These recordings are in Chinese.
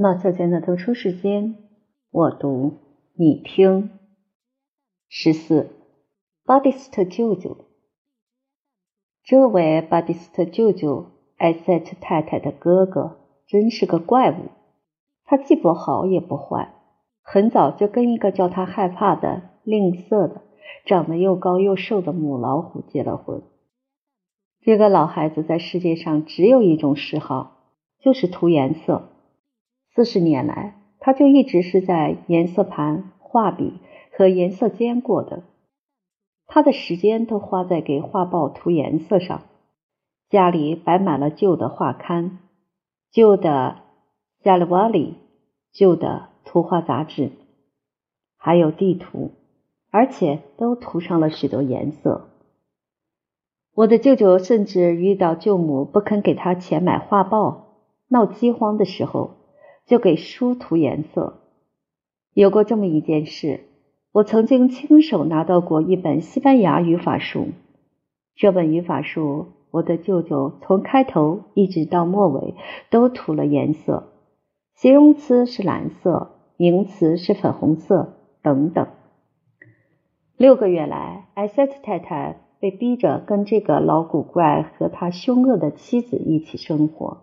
马小娟的读书时间，我读你听。十四，巴蒂斯特舅舅，这位巴蒂斯特舅舅艾塞特太太的哥哥，真是个怪物。他既不好也不坏，很早就跟一个叫他害怕的、吝啬的、长得又高又瘦的母老虎结了婚。这个老孩子在世界上只有一种嗜好，就是涂颜色。四十年来，他就一直是在颜色盘、画笔和颜色间过的。他的时间都花在给画报涂颜色上。家里摆满了旧的画刊、旧的《加里瓦里》、旧的图画杂志，还有地图，而且都涂上了许多颜色。我的舅舅甚至遇到舅母不肯给他钱买画报、闹饥荒的时候。就给书涂颜色。有过这么一件事，我曾经亲手拿到过一本西班牙语法书。这本语法书，我的舅舅从开头一直到末尾都涂了颜色，形容词是蓝色，名词是粉红色等等。六个月来，艾塞特太太被逼着跟这个老古怪和他凶恶的妻子一起生活。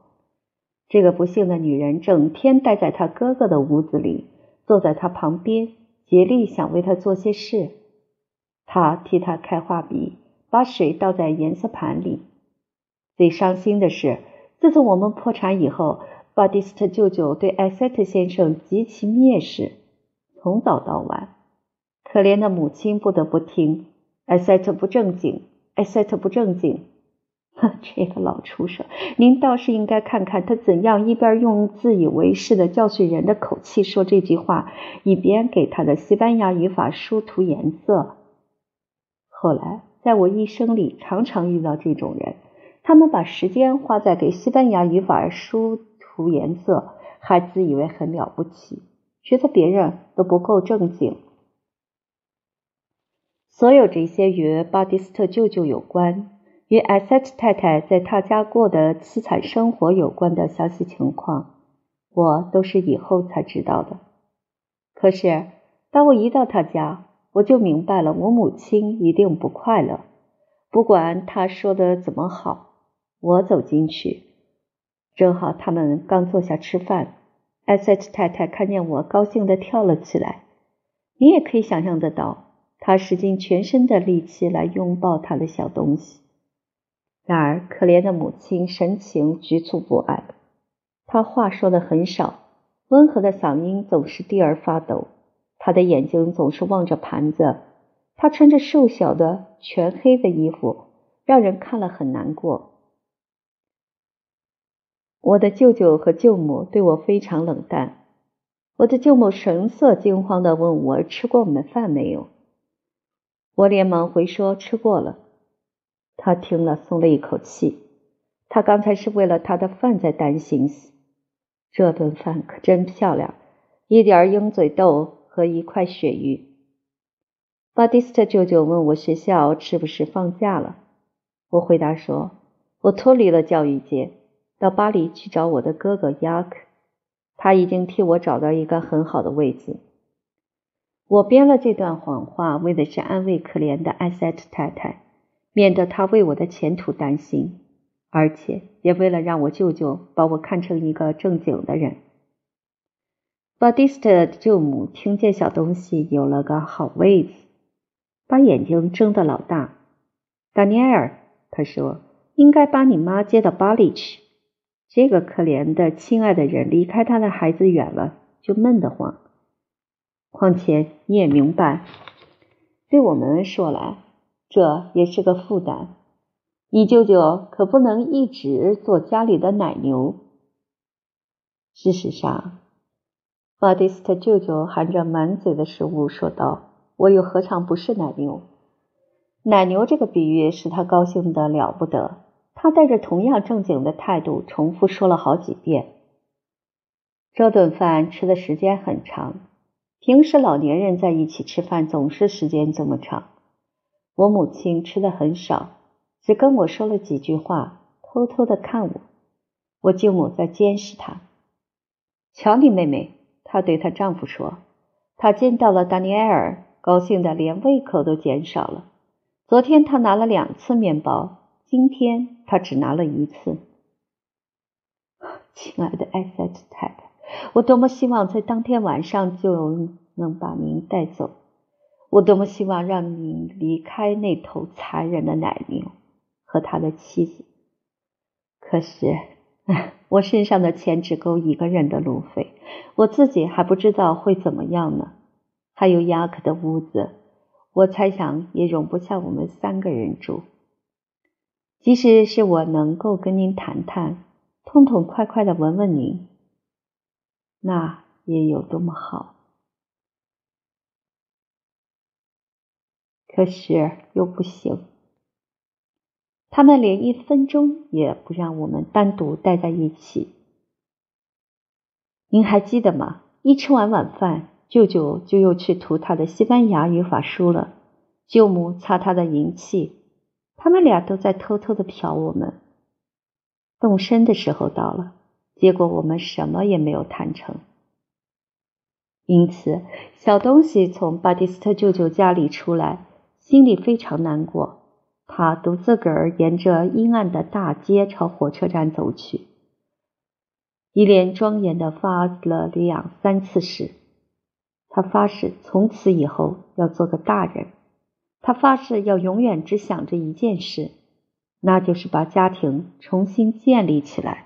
这个不幸的女人整天待在她哥哥的屋子里，坐在他旁边，竭力想为他做些事。他替他开画笔，把水倒在颜色盘里。最伤心的是，自从我们破产以后，巴蒂斯特舅舅对艾塞特先生极其蔑视，从早到晚。可怜的母亲不得不听：“艾塞特不正经，艾塞特不正经。” 这个老畜生！您倒是应该看看他怎样一边用自以为是的教训人的口气说这句话，一边给他的西班牙语法书涂颜色。后来，在我一生里常常遇到这种人，他们把时间花在给西班牙语法书涂颜色，还自以为很了不起，觉得别人都不够正经。所有这些与巴蒂斯特舅舅有关。与艾塞特太太在他家过的凄惨生活有关的详细情况，我都是以后才知道的。可是，当我一到他家，我就明白了，我母亲一定不快乐。不管他说的怎么好，我走进去，正好他们刚坐下吃饭。艾塞特太太看见我，高兴地跳了起来。你也可以想象得到，她使尽全身的力气来拥抱她的小东西。然而，可怜的母亲神情局促不安。她话说的很少，温和的嗓音总是低而发抖。她的眼睛总是望着盘子。她穿着瘦小的全黑的衣服，让人看了很难过。我的舅舅和舅母对我非常冷淡。我的舅母神色惊慌地问我吃过我们饭没有。我连忙回说吃过了。他听了，松了一口气。他刚才是为了他的饭在担心死。这顿饭可真漂亮，一点鹰嘴豆和一块鳕鱼。巴蒂斯特舅舅问我学校是不是放假了。我回答说，我脱离了教育界，到巴黎去找我的哥哥雅克。他已经替我找到一个很好的位子。我编了这段谎话，为的是安慰可怜的艾塞特太太。免得他为我的前途担心，而且也为了让我舅舅把我看成一个正经的人。巴蒂斯特的舅母听见小东西有了个好位子，把眼睛睁得老大。丹尼尔，他说：“应该把你妈接到巴黎去。这个可怜的亲爱的人离开他的孩子远了，就闷得慌。况且你也明白，对我们说来。”这也是个负担，你舅舅可不能一直做家里的奶牛。事实上，巴蒂斯特舅舅含着满嘴的食物说道：“我又何尝不是奶牛？”奶牛这个比喻使他高兴的了不得，他带着同样正经的态度重复说了好几遍。这顿饭吃的时间很长，平时老年人在一起吃饭总是时间这么长。我母亲吃的很少，只跟我说了几句话，偷偷的看我。我舅母在监视她。瞧你妹妹，她对她丈夫说，她见到了丹尼埃尔，高兴的连胃口都减少了。昨天她拿了两次面包，今天她只拿了一次。亲爱的艾塞特太太，我多么希望在当天晚上就能把您带走！我多么希望让您离开那头残忍的奶牛和他的妻子。可是，我身上的钱只够一个人的路费，我自己还不知道会怎么样呢。还有雅克的屋子，我猜想也容不下我们三个人住。即使是我能够跟您谈谈。痛痛快快的闻闻您，那也有多么好。可是又不行，他们连一分钟也不让我们单独待在一起。您还记得吗？一吃完晚饭，舅舅就又去读他的西班牙语法书了，舅母擦他的银器，他们俩都在偷偷的瞟我们。动身的时候到了，结果我们什么也没有谈成。因此，小东西从巴蒂斯特舅舅家里出来，心里非常难过。他独自个儿沿着阴暗的大街朝火车站走去，一脸庄严的发了两三次誓。他发誓从此以后要做个大人，他发誓要永远只想着一件事。那就是把家庭重新建立起来。